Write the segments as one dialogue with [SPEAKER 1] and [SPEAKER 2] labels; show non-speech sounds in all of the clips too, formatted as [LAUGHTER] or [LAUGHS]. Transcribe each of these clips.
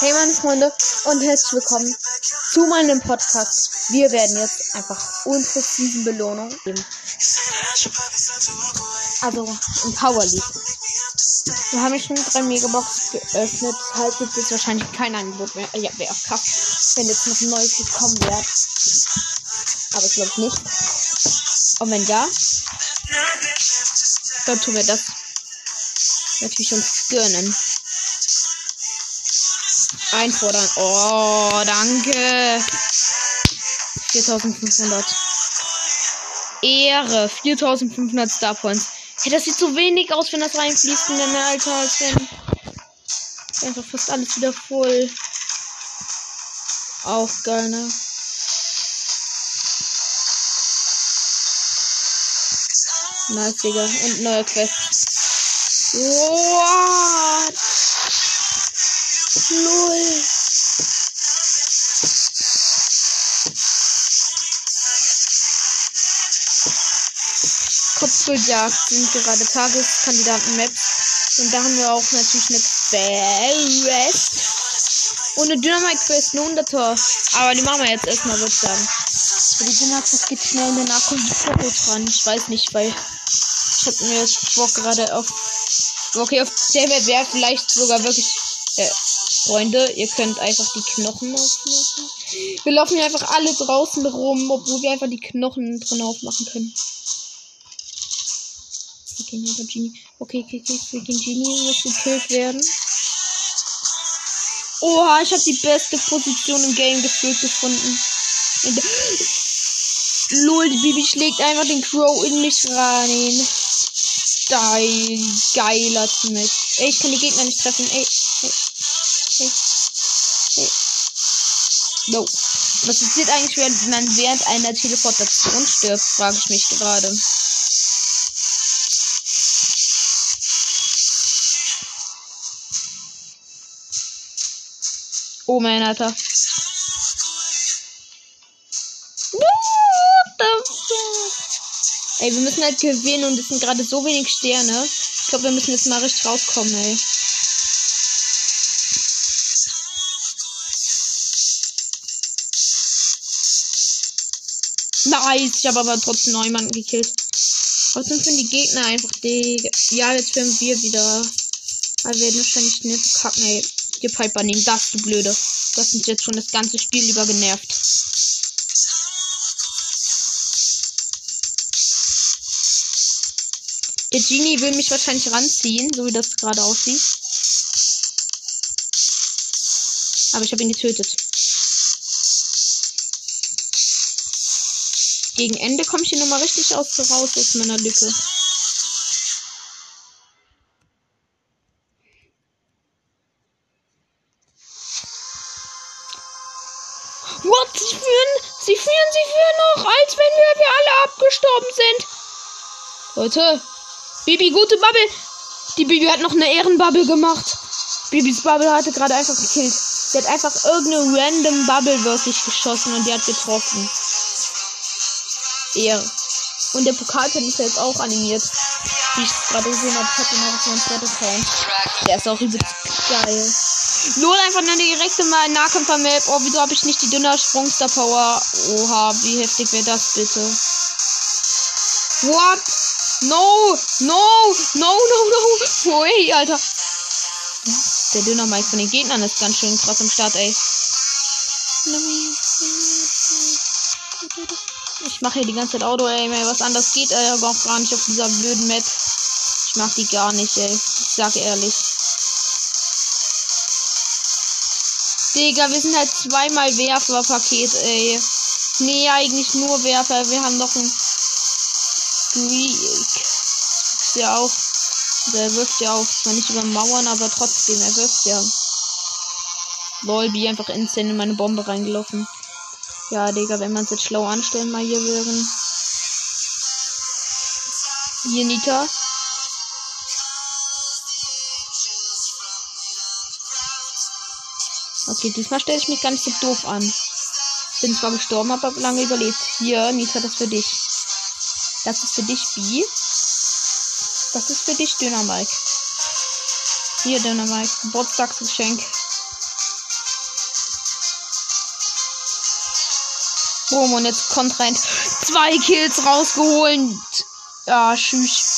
[SPEAKER 1] Hey meine Freunde und herzlich willkommen zu meinem Podcast. Wir werden jetzt einfach unsere Season Belohnung geben. Also im Power League. Wir haben schon drei Megabox geöffnet. Halt gibt es wahrscheinlich kein Angebot mehr. Ja, wäre auch krass, wenn jetzt noch ein neues gekommen wäre. Aber ich glaube nicht. Und wenn ja, dann tun wir das natürlich uns gönnen. Einfordern. Oh, danke. 4500. Ehre. 4500 Star Points. Hey, das sieht so wenig aus, wenn das reinfließt in deine Alter, als wenn. Einfach fast alles wieder voll. Auch geil, ne? Nice, Digga. Und neue Quest. What? Lol. Kopfgeldjagd sind gerade Tageskandidaten-Maps. Und da haben wir auch natürlich eine Quest. Und eine Dynamite-Quest, eine 100er. Aber die machen wir jetzt erstmal, würde ich sagen. Die Dynamite geht schnell in der Nachkommt dran. Ich weiß nicht, weil ich habe mir jetzt Bock gerade auf. Okay, auf der wäre vielleicht sogar wirklich. Äh, Freunde, ihr könnt einfach die Knochen aufmachen. Wir laufen hier einfach alle draußen rum, obwohl wir einfach die Knochen drin aufmachen können. Okay. Okay, okay, okay, freaking Genie muss gekillt werden. Oha, ich habe die beste Position im Game gefühlt gefunden. Lol, die Bibi schlägt einfach den Crow in mich rein. Geil, geiler Teammate. Ey, ich kann die Gegner nicht treffen. Ey, No. Was passiert eigentlich, wenn man während einer Teleportation stirbt, frage ich mich gerade. Oh mein Alter. Ey, wir müssen halt gewinnen und es sind gerade so wenig Sterne. Ich glaube, wir müssen jetzt mal richtig rauskommen, ey. Nice, ich habe aber trotzdem noch jemanden gekillt. Trotzdem sind die Gegner einfach die. Ja, jetzt filmen wir wieder. Aber wir werden wahrscheinlich schnell verkacken, ey. Die Piper nehmen das, du Blöde. Du hast uns jetzt schon das ganze Spiel über genervt. Der Genie will mich wahrscheinlich ranziehen, so wie das gerade aussieht. Aber ich habe ihn getötet. Gegen Ende komme ich hier nochmal richtig aus raus aus meiner Lücke. What? Sie führen, sie führen, sie führen noch, als wenn wir, wir alle abgestorben sind. Leute, Bibi, gute Bubble. Die Bibi hat noch eine Ehrenbubble gemacht. Bibis Bubble hatte gerade einfach gekillt. Sie hat einfach irgendeine random Bubble wirklich geschossen und die hat getroffen. Ehre. Und der Pokalpin ist jetzt auch animiert. Wie ich gerade gesehen habe, hat den auf meinem zweiten Account. Der ist auch übelst geil. Nur einfach eine direkte mal Nahkämpfer-Map. Oh, wieso habe ich nicht die dünner Sprungstar Power? Oha, wie heftig wäre das bitte? What? No, no, no, [LAUGHS] no, no. Ey, Alter. Der dünner Mike von den Gegnern ist ganz schön krass im Start, ey. Ich mache hier die ganze Zeit Auto, ey. Was anderes geht ey, aber auch gar nicht auf dieser blöden Map. Ich mag die gar nicht, ey. Ich sag ehrlich. Digga, wir sind halt zweimal Werferpaket, ey. Nee, eigentlich nur Werfer. Wir haben doch ein. Ist ja auch. Der wirft ja auch. Zwar nicht über Mauern, aber trotzdem, er wirft ja. Lol, wie einfach instant in meine Bombe reingelaufen. Ja, Digga, wenn man es jetzt schlau anstellen, mal hier wären. Hier, Nita. Okay, diesmal stelle ich mich gar nicht so doof an. Bin zwar gestorben, aber lange überlebt. Hier, Nita, das für dich. Das ist für dich, B. Das ist für dich, Dynamike. Hier, Dynamike. Geburtstagsgeschenk. Boom, und jetzt kommt rein. Zwei Kills rausgeholt. Ja, tschüss.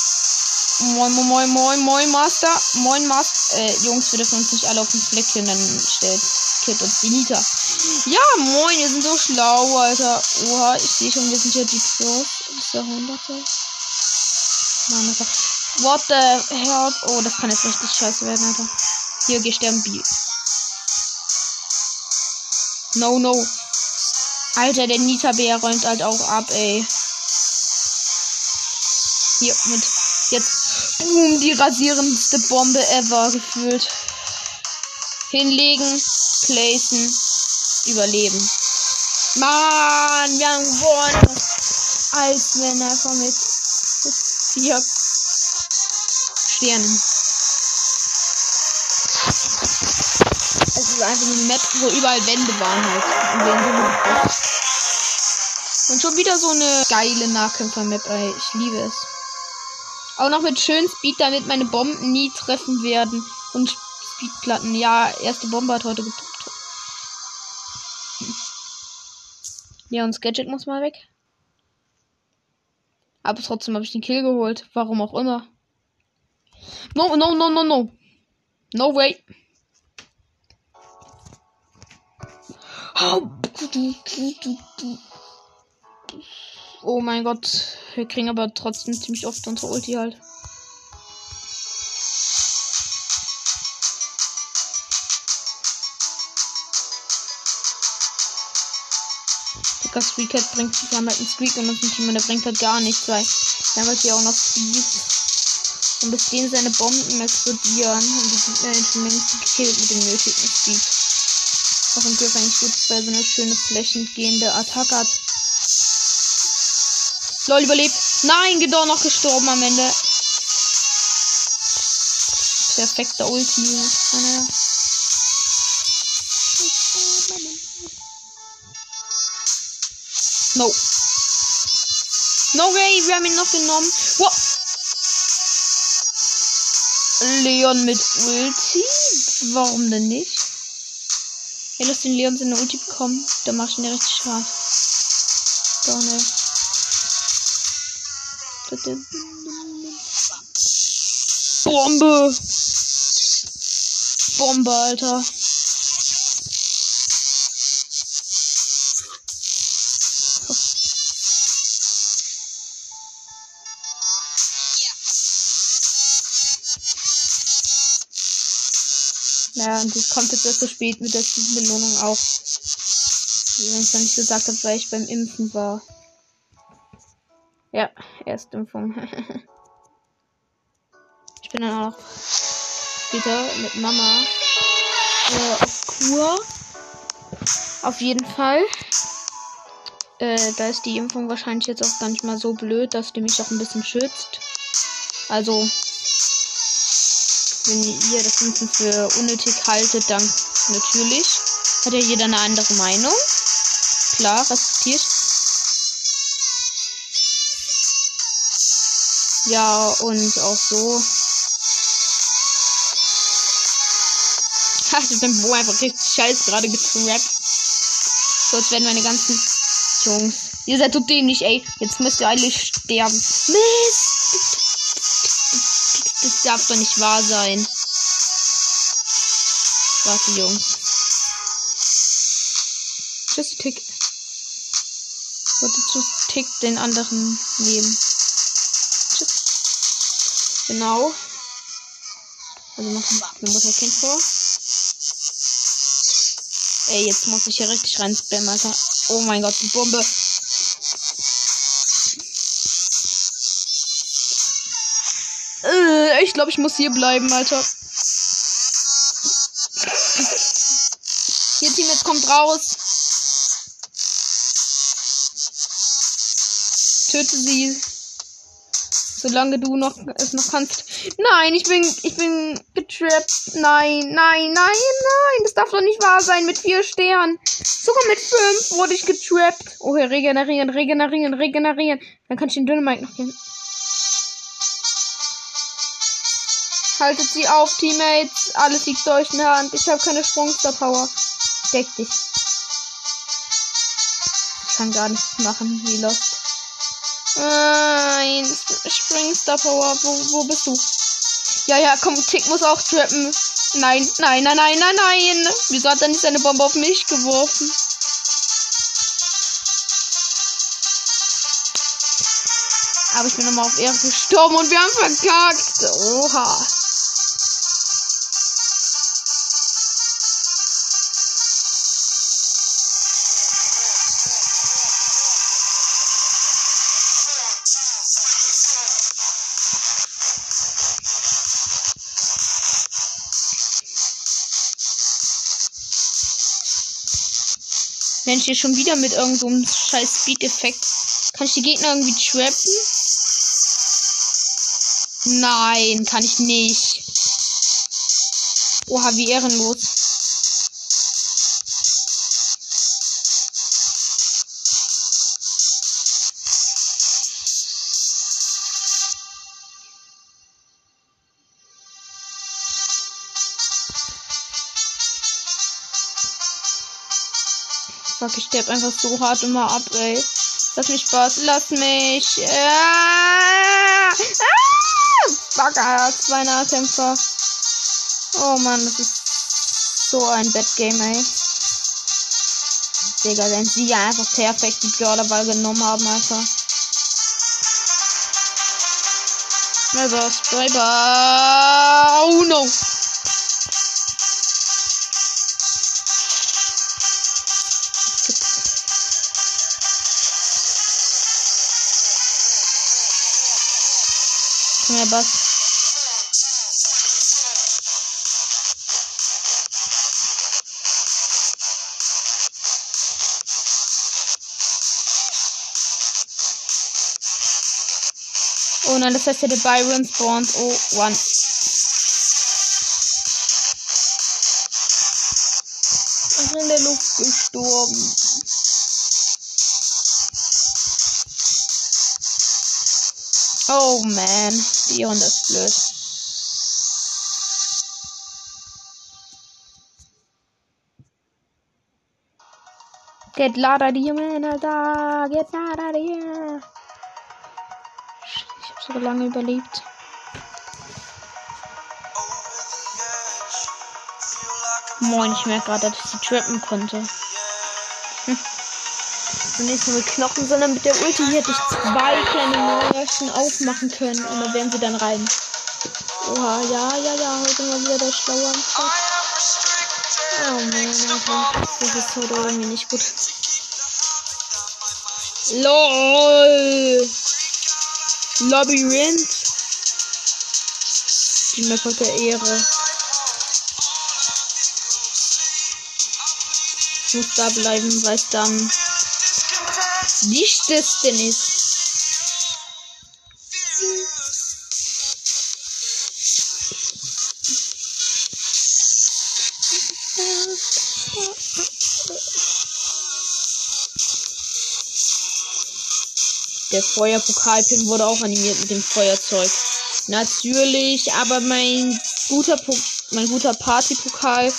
[SPEAKER 1] Moin, moin, moin, moin, Master. Moin, Master. Äh, Jungs, wir dürfen uns nicht alle auf den Fleckchen, dann stellt Kid und Benita. Ja, moin, wir sind so schlau, Alter. Oha, ich sehe schon, wir sind hier die Pros. Der 100 Mann, Alter. What the hell? Oh, das kann jetzt richtig scheiße werden, Alter. Hier, geh sterben, B. No, no. Alter, der Nita-Bär räumt halt auch ab, ey. Hier, mit jetzt, boom, die rasierendste Bombe ever gefühlt. Hinlegen, placen, überleben. Mann, wir haben gewonnen. Als wenn er von mit vier Sternen. Es ist einfach eine Map, wo überall Wände waren halt. Und schon wieder so eine geile Nahkämpfer-Map, ey. Ich liebe es. Auch noch mit schön Speed, damit meine Bomben nie treffen werden. Und Speedplatten. Ja, erste Bombe hat heute getoppt. Ja, und Gadget muss mal weg. Aber trotzdem habe ich den Kill geholt. Warum auch immer. No, no, no, no, no. No way. Oh mein Gott. Wir kriegen aber trotzdem ziemlich oft unsere Ulti halt. Der Squeak hat bringt, wir haben halt einen Squeak und ein Team, der bringt halt gar nichts, weil wir haben halt hier auch noch Speed. Und bis denen seine Bomben explodieren und die sind ja schon längst gekillt mit dem nötigen Speed. Was im Griff eigentlich gut ist, weil so eine schöne flächengehende Attacke hat. Lol, überlebt. Nein, geht doch noch gestorben am Ende. Perfekter Ulti. No. No way, wir haben ihn noch genommen. Wow. Leon mit Ulti? Warum denn nicht? Ja, lass den Leon seine Ulti bekommen. Da mach ich ihn ja richtig scharf. So, ne. Bombe! Bombe, Alter. Ja, und das kommt jetzt erst so spät mit der Belohnung auch. Wenn ich noch nicht gesagt habe, weil ich beim Impfen war. Ja, Erstimpfung. [LAUGHS] ich bin dann auch später mit Mama äh, auf Kur. Auf jeden Fall. Äh, da ist die Impfung wahrscheinlich jetzt auch gar nicht mal so blöd, dass die mich auch ein bisschen schützt. Also, wenn ihr das Ganze für unnötig haltet, dann natürlich. Hat ja jeder eine andere Meinung. Klar, respektiert. Ja, und auch so. Ha, [LAUGHS] ich bin Bo einfach richtig scheiß gerade getrappt. So, jetzt werden meine ganzen Jungs. Ihr seid so dämlich, ey. Jetzt müsst ihr eigentlich sterben. Mist! Darf doch nicht wahr sein. Warte, Jungs. Just tick. Warte, just tick den anderen nehmen. Just. Genau. Also machen eine Mutter Kind vor. Ey, jetzt muss ich hier richtig rein spammen, Alter. Oh mein Gott, die Bombe. Glaube, ich muss hier bleiben, Alter. Hier, Team, jetzt kommt raus. Töte sie. Solange du noch es noch kannst. Nein, ich bin ich bin getrappt. Nein, nein, nein, nein. Das darf doch nicht wahr sein mit vier Sternen. Sogar mit fünf wurde ich getrappt. Oh, hier regenerieren, regenerieren, regenerieren. Dann kann ich den Dynamite noch gehen. Haltet sie auf, Teammates. Alles liegt euch in der Hand. Ich habe keine Sprungstar Power. Deck dich. kann gar nichts machen, wie Lost. Nein, Springstar Power, wo, wo bist du? Ja, ja, komm, Tick muss auch trappen. Nein, nein, nein, nein, nein, nein. Wieso hat er nicht seine Bombe auf mich geworfen? Aber ich bin nochmal auf Ehre gestorben und wir haben verkackt. Oha. Mensch, hier schon wieder mit irgendeinem so scheiß Speed-Effekt. Kann ich die Gegner irgendwie trappen? Nein, kann ich nicht. Oha, wie ehrenlos. Fuck, ich sterbe einfach so hart immer ab, ey. Lass mich Spaß, lass mich. Ah! Ah! Fuck, Alter, zwei Nahkämpfer. Oh Mann, das ist so ein Bad Game, ey. Digga, wenn sie einfach perfekt die Brawlerball genommen haben, Alter. Never spray Oh no! Oh nein, das heißt ja, der Byron Spawns Oh, one. Ich bin in der Luft gestorben. Oh man, die Runde ist blöd. Get out of here, man, Alter. Get out of here so lange überlebt. Moin, ich merke gerade, dass ich sie trappen konnte. Hm. Und nicht nur mit Knochen, sondern mit der Ulti hätte ich zwei kleine Mörchen aufmachen können. Und dann wären sie dann rein. Oha, ja, ja, ja, heute mal wieder der Schlaue. Oh man, Alter. Das ist heute irgendwie nicht gut. LOL! Labyrinth. Die Map hat der Ehre. Ich muss da bleiben, weil es dann nicht das denn ist. Der Feuerpokalpin wurde auch animiert mit dem Feuerzeug. Natürlich, aber mein guter mein guter Partypokal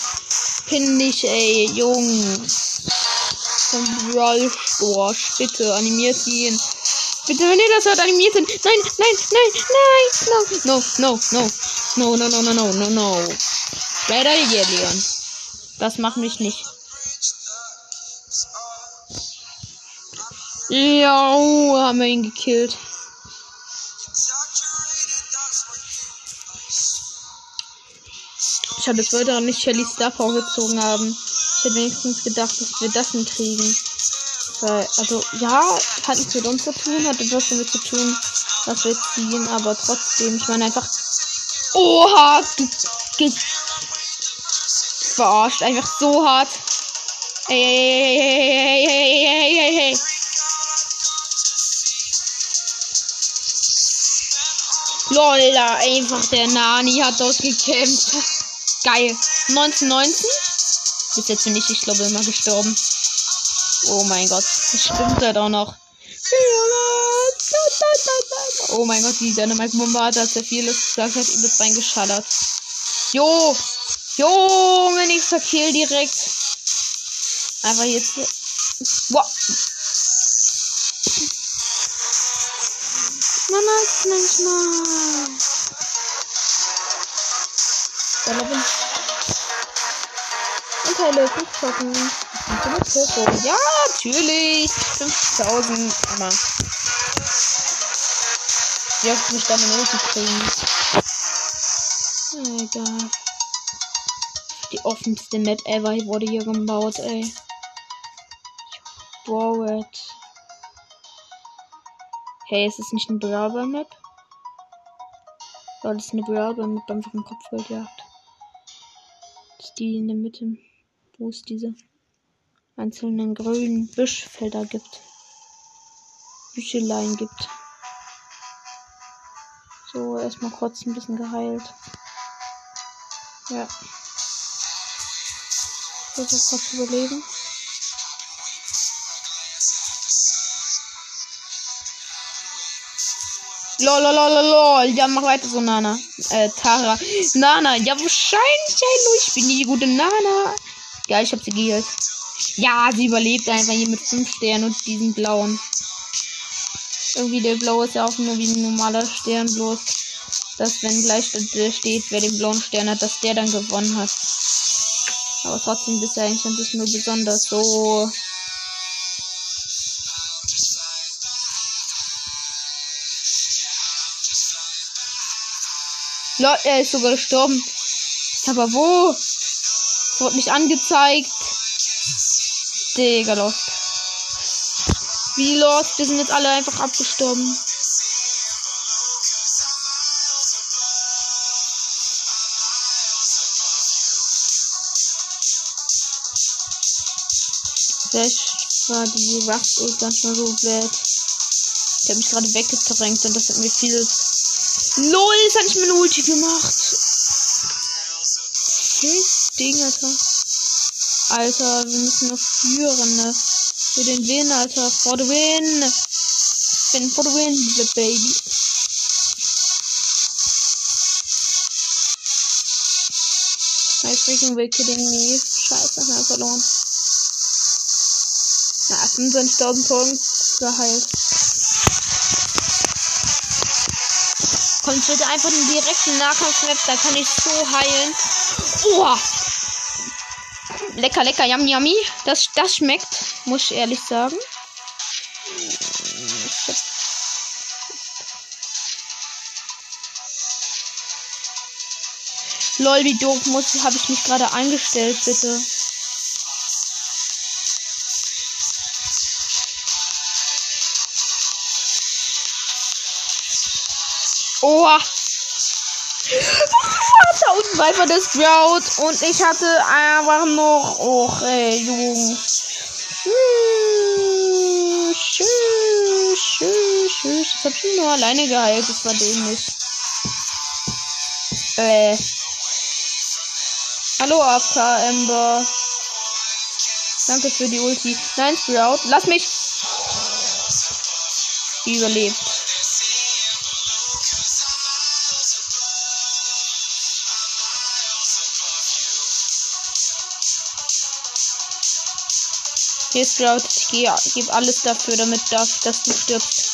[SPEAKER 1] pin nicht, ey, Jungs vom Brawl. Bitte animiert ihn. Bitte, wenn ihr das hört, animiert ihn. Nein, nein, nein, nein, no, no, no, no, no, no, no, no, no, no. Better yeah, Leon. Das macht mich nicht. Ja, haben wir ihn gekillt. Ich habe es weiter nicht Shelly Star vorgezogen haben. Ich hätte wenigstens gedacht, dass wir das hinkriegen. Weil, also, ja, hat nichts mit uns zu tun, hat etwas damit zu tun, was wir ziehen, aber trotzdem, ich meine einfach. Oha! Du verarscht einfach so hart. Hey, hey, hey, Lol, einfach der Nani hat dort gekämpft. Geil. 1919? Bis jetzt bin ich, ich glaube, immer gestorben. Oh mein Gott. Das stimmt halt auch noch. Oh mein Gott, die Dynamite-Bombe hat, als er vieles gesagt hat, übelst reingeschallert. Jo! Junge, nächster Kill direkt. Aber jetzt. Wow. manchmal. Dann bin ich. Und Teile, Kuchschocken. Und Coco. Ja, natürlich. 5000. Aber. Wie oft mich damit runterkriegen. Egal. Die offenste Map ever wurde hier gebaut, ey. Wow, it. Hey, ist es nicht ein Brawler Map? War das eine Brawler Map einfach im Kopfgeldjagd? Ist die in der Mitte, wo es diese einzelnen grünen Büschfelder gibt. Büscheleien gibt. So, erstmal kurz ein bisschen geheilt. Ja. Versuch kurz überleben. Lol, lol, lol, lol. Ja, mach weiter so, Nana. Äh, Tara. Nana. Ja, wahrscheinlich, Hallo. Ich bin die gute Nana. Ja, ich hab sie geheilt. Ja, sie überlebt einfach hier mit 5 Sternen und diesen blauen. Irgendwie der blaue ist ja auch nur wie ein normaler Stern, bloß dass wenn gleich steht, wer den blauen Stern hat, dass der dann gewonnen hat. Aber trotzdem ist er eigentlich ein bisschen nur besonders so Lol, er ist sogar gestorben. Aber wo? Es wurde nicht angezeigt. Digga, lost. Wie lost? Wir sind jetzt alle einfach abgestorben. Vielleicht war die Wachs ganz mal so blöd. Ich habe mich gerade weggedrängt und das hat mir viel LOL, jetzt hatte ich mir eine Ulti gemacht. Scheiß Ding, Alter. Alter, wir müssen noch führen, ne? Für den Win, Alter. For the win. Win for the win, the baby. I freaking will kidding me. Scheiße, haben wir verloren. Na, 25.000 Punkte geheilt. Bitte einfach einen direkten Nahkampf-Map, da kann ich so heilen. Oh! Lecker, lecker, yum, yummy. Das, das schmeckt, muss ich ehrlich sagen. Lol, wie doof muss, habe ich mich gerade eingestellt, bitte. 1000 Viper des Drought und ich hatte einfach noch. Och, ey, Junge. Tschüss, tschüss, tschüss, tschüss. Jetzt hab ich ihn nur alleine geheilt. Das war dämlich. Äh. Hallo, AFK Ember. Danke für die Ulti. Nein, Sprout, lass mich. Überlebt. Okay, Sprout, ich gehe, gebe alles dafür, damit darf, dass du stirbst.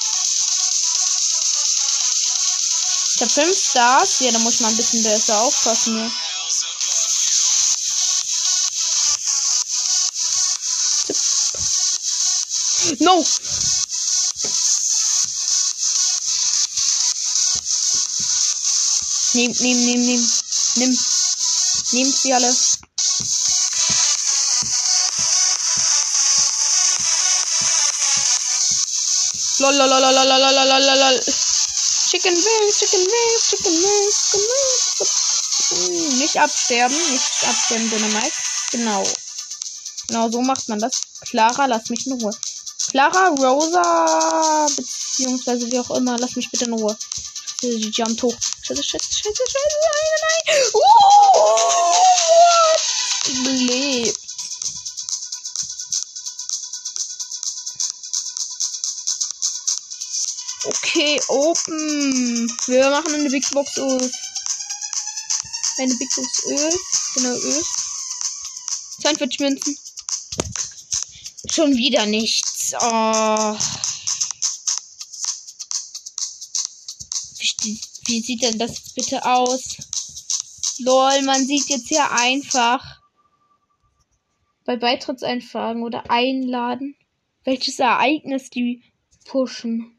[SPEAKER 1] Ich habe 5 Stars. Ja, da muss man ein bisschen besser aufpassen hier. No! Nimm, nimm, nimm, nimm. Nimm. Nehmt sie alle. Lol. Chicken wings, chicken wings, chicken wings, chicken wings. Nicht absterben, nicht absterben, Dynamite. Genau. Genau, so macht man das. Clara, lass mich in Ruhe. Clara, Rosa, beziehungsweise wie auch immer, lass mich bitte in Ruhe. Sie jumpt hoch. Scheiße, scheiße, scheiße, scheiße, nein, nein. Uh, lebt. Okay, open. Wir machen eine Big Box Öl. Eine Big Box Öl. Genau, Öl. 42 Münzen. Schon wieder nichts. Oh. Wie sieht denn das bitte aus? Lol, man sieht jetzt hier einfach bei Beitrittseinfragen oder einladen, welches Ereignis die pushen.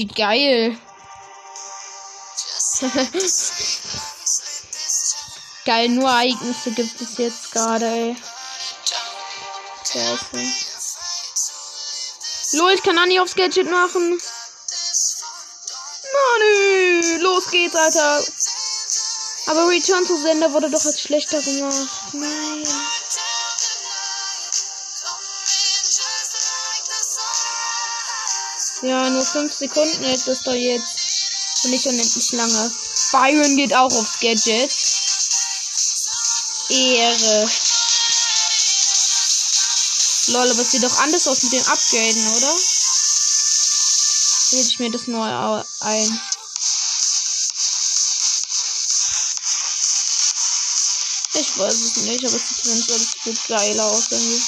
[SPEAKER 1] Wie geil. [LAUGHS] geil, nur Ereignisse gibt es jetzt gerade, ey. Scheiße. Lol, ich kann Anni aufs Gadget machen. Manu, los geht's, Alter. Aber Return to Sender wurde doch als schlechter gemacht. Nein. Ja, nur 5 Sekunden ist das doch jetzt. Und nicht unendlich lange. Byron geht auch aufs Gadget. Ehre. Lol, aber es sieht doch anders aus mit dem Upgraden, oder? Wähle ich mir das neu ein. Ich weiß es nicht, aber es sieht zumindest alles gut geil aus irgendwie.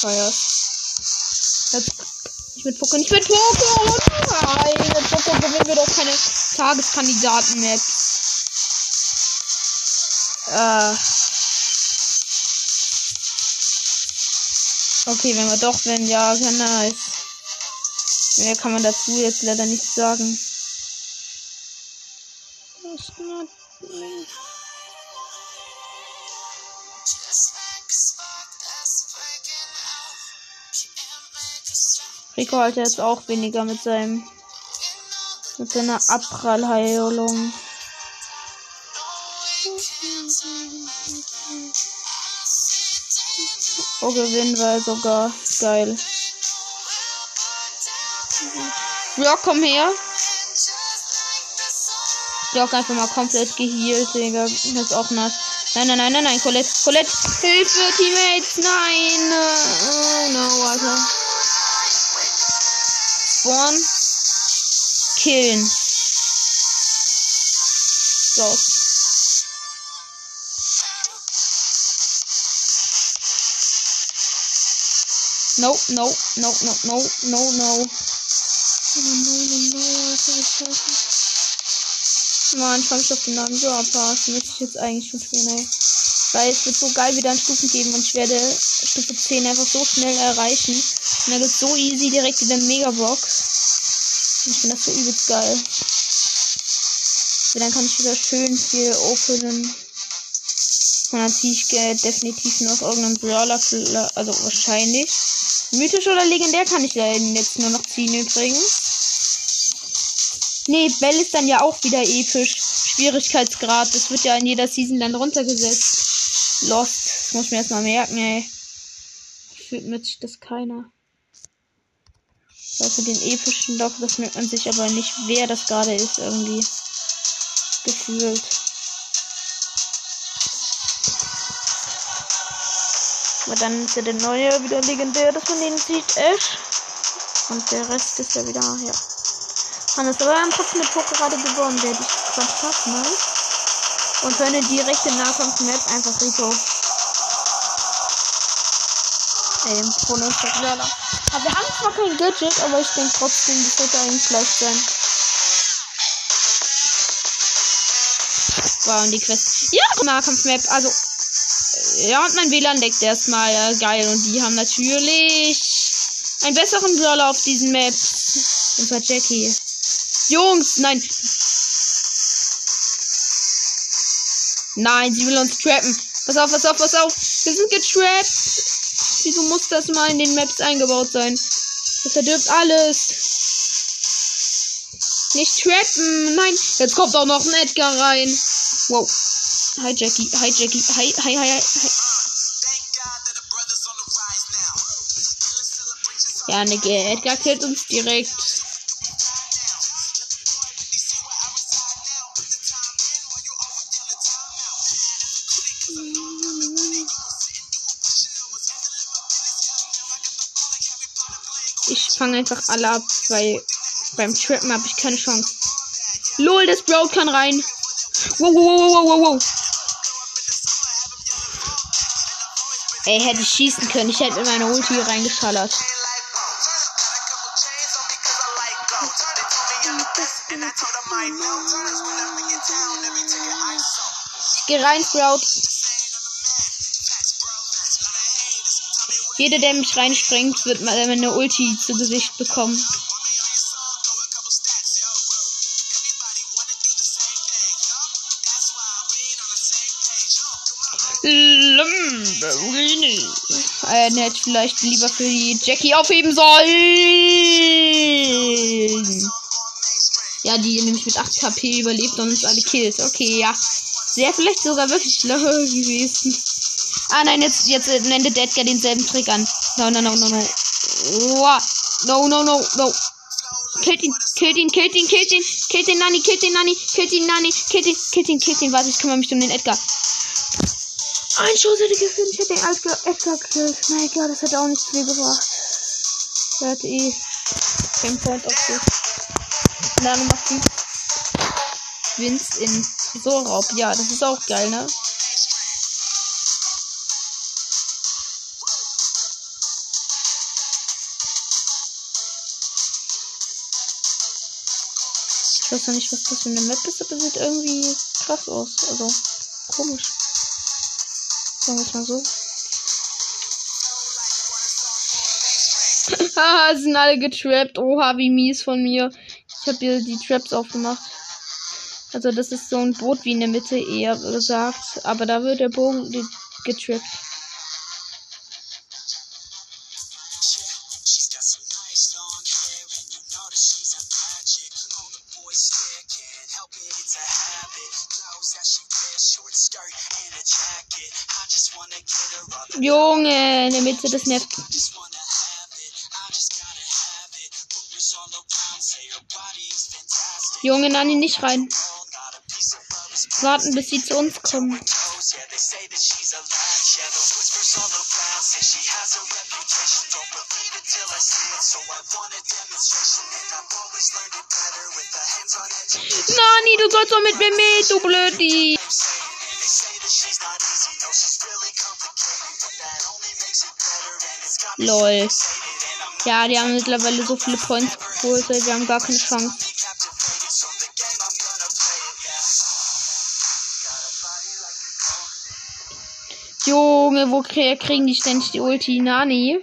[SPEAKER 1] Feiers. Ich mit Poco, nicht mit Poco! Nein, mit Poco gewinnen wir doch keine Tageskandidaten-Maps. Äh. Okay, wenn wir doch wenn ja, nice. Mehr kann man dazu jetzt leider nicht sagen. Rico hat jetzt auch weniger mit seinem mit seiner Abprallheilung. Oh, gewinnen wir sogar. Geil. Block, komm her. Block einfach mal komplett geheilt, Digga. Das ist auch nass. Nein, nein, nein, nein, nein, Colette. Colette, Hilfe, Teammates, nein. Oh no, Alter. Spawn. Killen. So. No, no, no, no, no, no, no. Mann, ich auf den neuen Brawl Pass. Müsste ich jetzt eigentlich schon spielen, ey. Weil es wird so geil wieder an Stufen geben und ich werde Stufe 10 einfach so schnell erreichen. Und dann wird so easy direkt wieder Megabox. Und ich finde das so übelst geil. Und dann kann ich wieder schön viel openen. Und dann ziehe ich definitiv noch irgendeinen Brawler, also wahrscheinlich. Mythisch oder legendär kann ich jetzt nur noch ziehen übrigens. Nee, Bell ist dann ja auch wieder episch. Schwierigkeitsgrad. Das wird ja in jeder Season dann runtergesetzt. Lost. Das muss ich mir erstmal merken, ey. Fühlt mit sich das keiner. Also den epischen doch, das merkt man sich aber nicht, wer das gerade ist, irgendwie. Gefühlt. Aber dann ist ja der neue wieder legendär, dass man den sieht, Ash. Und der Rest ist ja wieder, ja. Hannes, aber wir haben trotzdem mit Poker gerade gewonnen, der dich gequatscht hat, ne? Und für eine direkte Nahkampf-Map einfach Rico. Ey, ohne Verklärer. Aber wir haben zwar kein Gadget, aber ich denke trotzdem, das wird eigentlich leicht sein. Wow, und die Quest. Ja, Nahkampf-Map, also. Ja, und mein WLAN deckt erstmal. Ja, geil. Und die haben natürlich einen besseren Brawler auf diesen Maps. Und zwar Jackie. Jungs, nein. Nein, sie will uns trappen. Pass auf, pass auf, pass auf. Wir sind getrappt. Wieso muss das mal in den Maps eingebaut sein? Das verdirbt alles. Nicht trappen. Nein. Jetzt kommt auch noch ein Edgar rein. Wow. Hi Jackie. Hi Jackie. Hi, hi, hi, hi. Ja, ne, Edgar killt uns direkt. Fangen einfach alle ab, weil beim Trappen habe ich keine Chance. Lol, das Bro kann rein. Wow, wow, wow, wow, wow. Ey, hätte ich schießen können. Ich hätte mit meiner Ulti reingeschallert. Ich geh rein, Sprout. Jeder, der mich reinspringt, wird meine Ulti zu Gesicht bekommen. Lamborghini. Äh, ne, hätte vielleicht lieber für die Jackie aufheben sollen. Ja, die nämlich mit 8 KP überlebt und uns alle killt. Okay, ja. Sehr vielleicht sogar wirklich low gewesen. Ah nein, jetzt, jetzt nennt Edgar denselben Trick an. No, no, no, no, no. No, no, no, no. Killt ihn, killt ihn, killt ihn, killt ihn, killt den Nani, killt den Nani, killt ihn, Nani, killt ihn, killt ihn, killt ihn. Warte, ich kümmere mich um den Edgar. Ein Schuss hätte gefilmt, ich hätte den Edgar, Edgar gekillt. Mein Gott, das hätte auch nicht viel gebracht. Der hatte eh kein Point auf sich. Dann macht die Vince in so Raub. Ja, das ist auch geil, ne? Ich weiß noch nicht, was das für eine Map ist, aber sieht irgendwie krass aus. Also, komisch. Sagen wir es mal so. [LAUGHS] Haha, sind alle getrappt. Oha, wie mies von mir. Ich habe hier die Traps aufgemacht. Also das ist so ein Boot wie in der Mitte eher gesagt. Aber da wird der Bogen getrappt. Mitte des nervt. Junge, Nani, nicht rein. Warten, bis sie zu uns kommen. Nani, du sollst doch mit mir mit, du Blödi. Lol. Ja, die haben mittlerweile so viele Points geholt, wir haben gar keine Chance. Junge, wo kriegen die ständig die Ulti? Nani?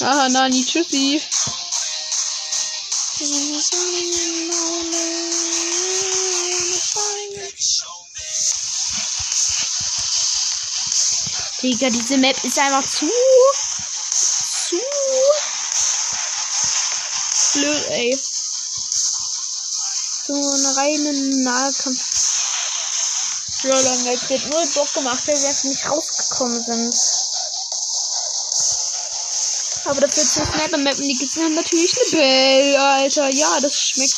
[SPEAKER 1] Aha, Nani, tschüssi. Digga, diese Map ist einfach zu. zu. blöd, ey. So eine reine Nahkampf. Map wird nur doch gemacht, weil wir nicht rausgekommen sind. Aber dafür das Sniper Map und die gibt dann natürlich eine Bell, Alter. Ja, das schmeckt.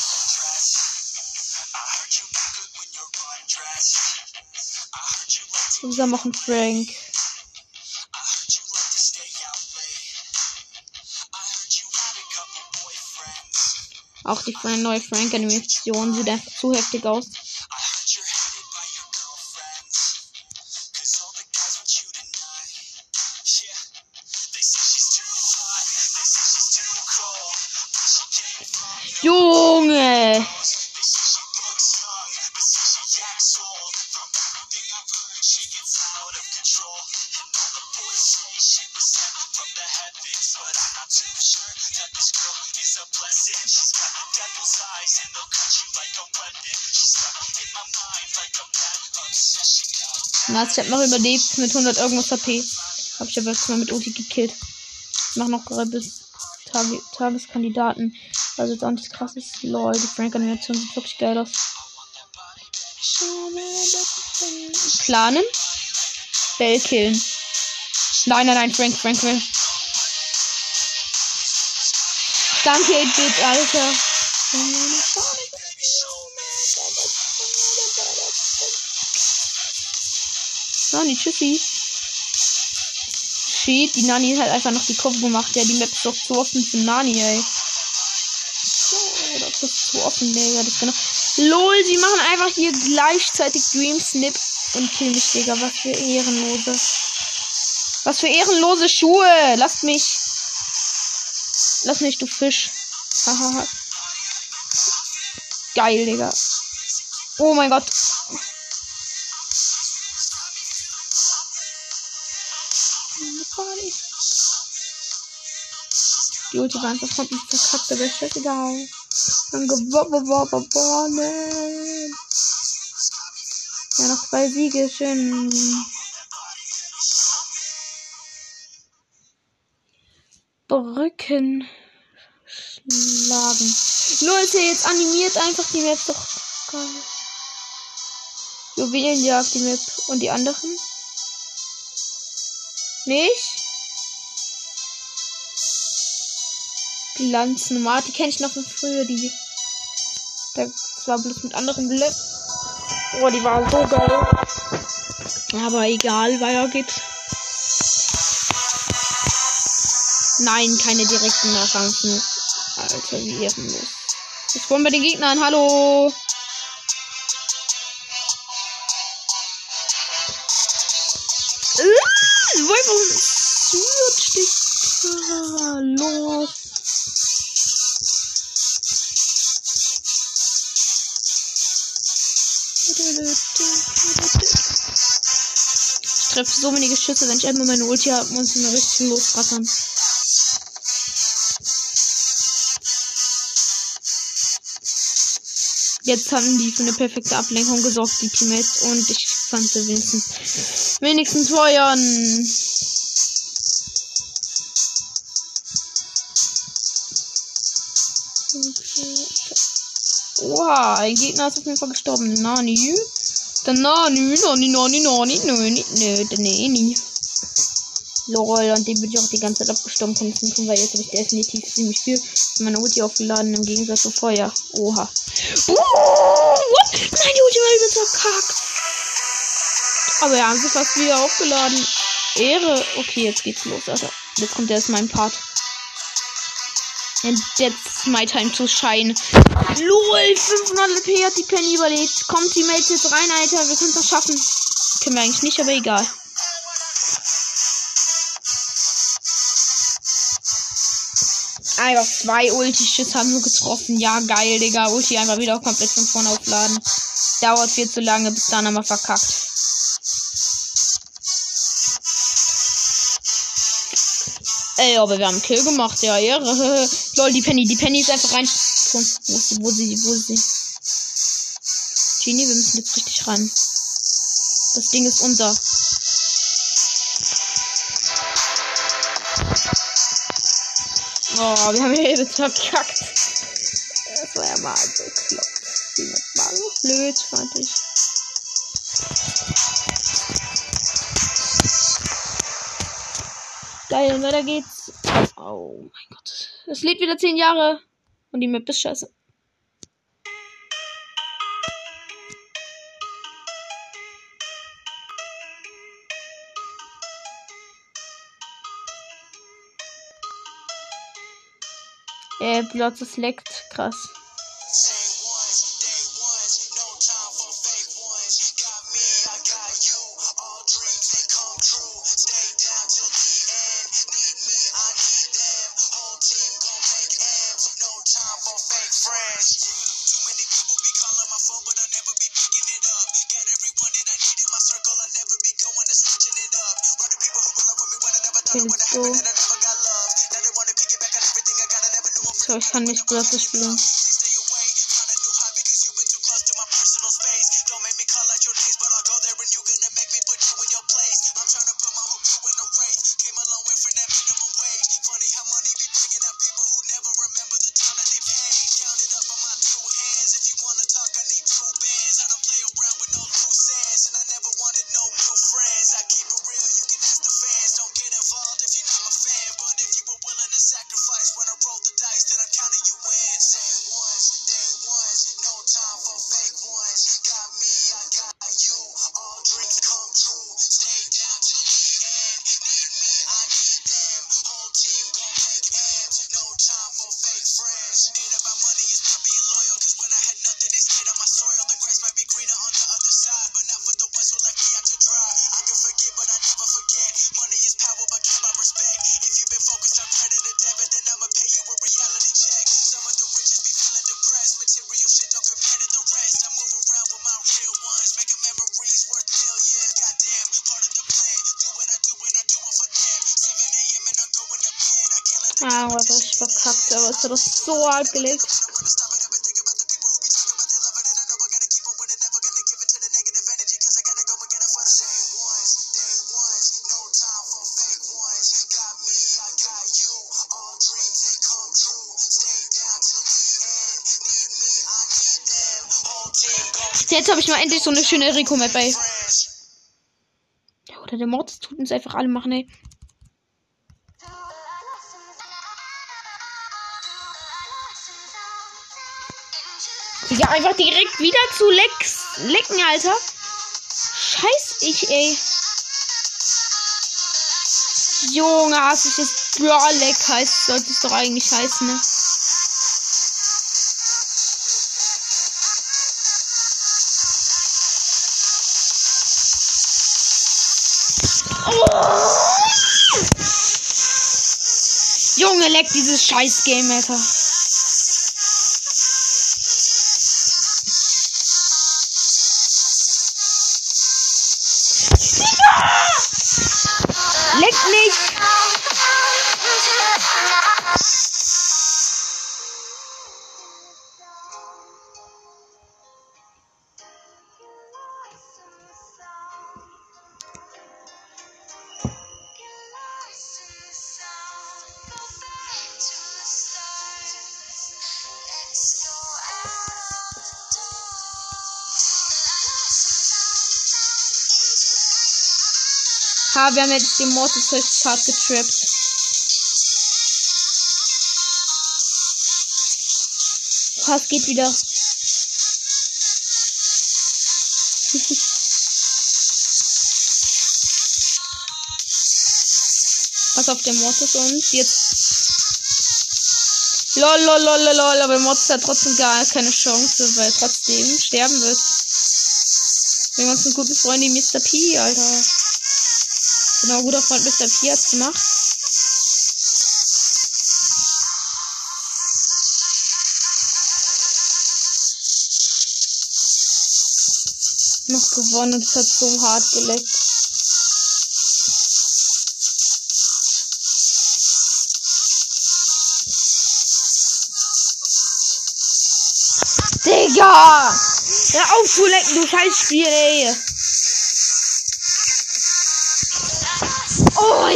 [SPEAKER 1] Zusammen machen Frank. Auch die neue Frank-Animation sieht einfach zu heftig aus. Junge! Was? Ich hab noch überlebt mit 100 irgendwas HP. Hab ich aber jetzt mal mit Ulti gekillt. Ich mach noch gerade bis Tag Tageskandidaten. Also jetzt auch nichts krasses. Lol, die Frank-Animation sieht wirklich geil aus. Planen. Bell killen. Nein, nein, nein, Frank, Frank will. Danke, 8-Bit, Alter. Nani, tschüssi. Shit, die Nani hat einfach noch die Kurve gemacht. Ja, die Map ist doch zu offen für Nani, ey. Zu offen, Digga. Das genau. LOL, sie machen einfach hier gleichzeitig Dream Snip und kill mich, Digga. Was für ehrenlose. Was für ehrenlose Schuhe. Lasst mich. Lass mich, du Fisch. Hahaha. Geil, Digga. Oh mein Gott. Die Ulti war einfach komplett verkackt, aber ist egal. Dann gewonnen. Ja, noch zwei Siege, schön. Brücken schlagen. Leute, jetzt animiert einfach die Map doch. Geil. Juwelenjagd die Map. Und die anderen? Nicht? Glanznormal, die kenne ich noch von früher, die. Das war bloß mit anderen Blöcken. Oh, die war so geil. Aber egal, weiter geht's. Nein, keine direkten Nachranken. Alter, wie ehrenlos. Jetzt wollen wir den Gegner an. Hallo. Äh, Wolf stürzt dich los. Treffe so wenige Schüsse, wenn ich einmal meine Ulti habe, muss ich mal richtig losrattern. Jetzt haben die für eine perfekte Ablenkung gesorgt, die Teammates. Und ich sie wenigstens, wenigstens feuern. Oha, ein Gegner ist auf jeden Fall gestorben. Nani? Der Nani, Nani, Nani, Nani, Nani, der Nani. Lol, und den bin ich auch die ganze Zeit abgestorben. Konzentrieren, weil jetzt habe ich definitiv ziemlich viel meine Ulti aufgeladen, im Gegensatz zu vorher. Oha. Oh, what? Nein, die Ulti war übelst verkackt. Aber ja, haben sie fast wieder aufgeladen. Ehre. Okay, jetzt geht's los, Alter. Jetzt kommt erst mein Part. And that's my time to shine. LOL, 500 LP hat die Penny überlebt. Kommt die Mates jetzt rein, Alter. Wir können es schaffen. Können wir eigentlich nicht, aber egal. Einfach zwei Ulti-Schüsse haben wir getroffen. Ja, geil, Digga. Ulti einfach wieder komplett von vorne aufladen. Dauert viel zu lange, bis dann haben wir verkackt. Aber wir haben Kill gemacht, ja, ja. [LAUGHS] Lol, die Penny, die Penny ist einfach rein. Wo ist sie, wo ist sie, wo ist sie? Genie, wir müssen jetzt richtig ran. Das Ding ist unser. Oh, wir haben hier jetzt verkackt. Das war ja mal klar. Das war so blöd, fand ich. Geil, und weiter geht's. Oh mein Gott. Es lädt wieder 10 Jahre. Und die Map ist scheiße. Äh, Platz es leckt. Krass. Okay, so. So, ich kann nicht Börse spielen. Aber hat doch so hart gelegt. Jetzt habe ich mal endlich so eine schöne Rico-Map, ey. Oder der Mortis tut uns einfach alle machen, ey. Ja, einfach direkt wieder zu Lex lecken, Alter. Scheiß ich, ey. Junge, hast ich jetzt Brawl Leck heißt, sollte es doch eigentlich heißen, ne? Junge, leck dieses scheiß Game, Alter. Wir haben jetzt den Mortis richtig hart getrappt. Ha, es geht wieder. [LAUGHS] Pass auf den Mortis und jetzt. Lol, lol, lol, lol, lol, aber Mortis hat trotzdem gar keine Chance, weil trotzdem sterben wird. Wir haben uns einen guten Freund, die Mr. P, Alter. Genau, guter Freund Mr. P hat's gemacht. Noch gewonnen und es hat so hart geleckt. Digga! Hör auf zu lecken, du scheiß Spiel, ey!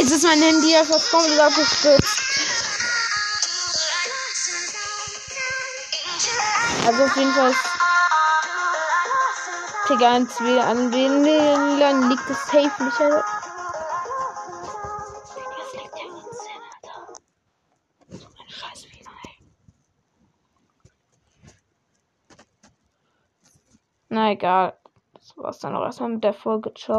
[SPEAKER 1] Jetzt ist mein Handy einfach komplett abgestürzt. Also auf jeden Fall Digga, an wen Ländern liegt es safe nicht. Also. Das ja. Na egal. Das war's dann auch erstmal mit der Folge. Ciao.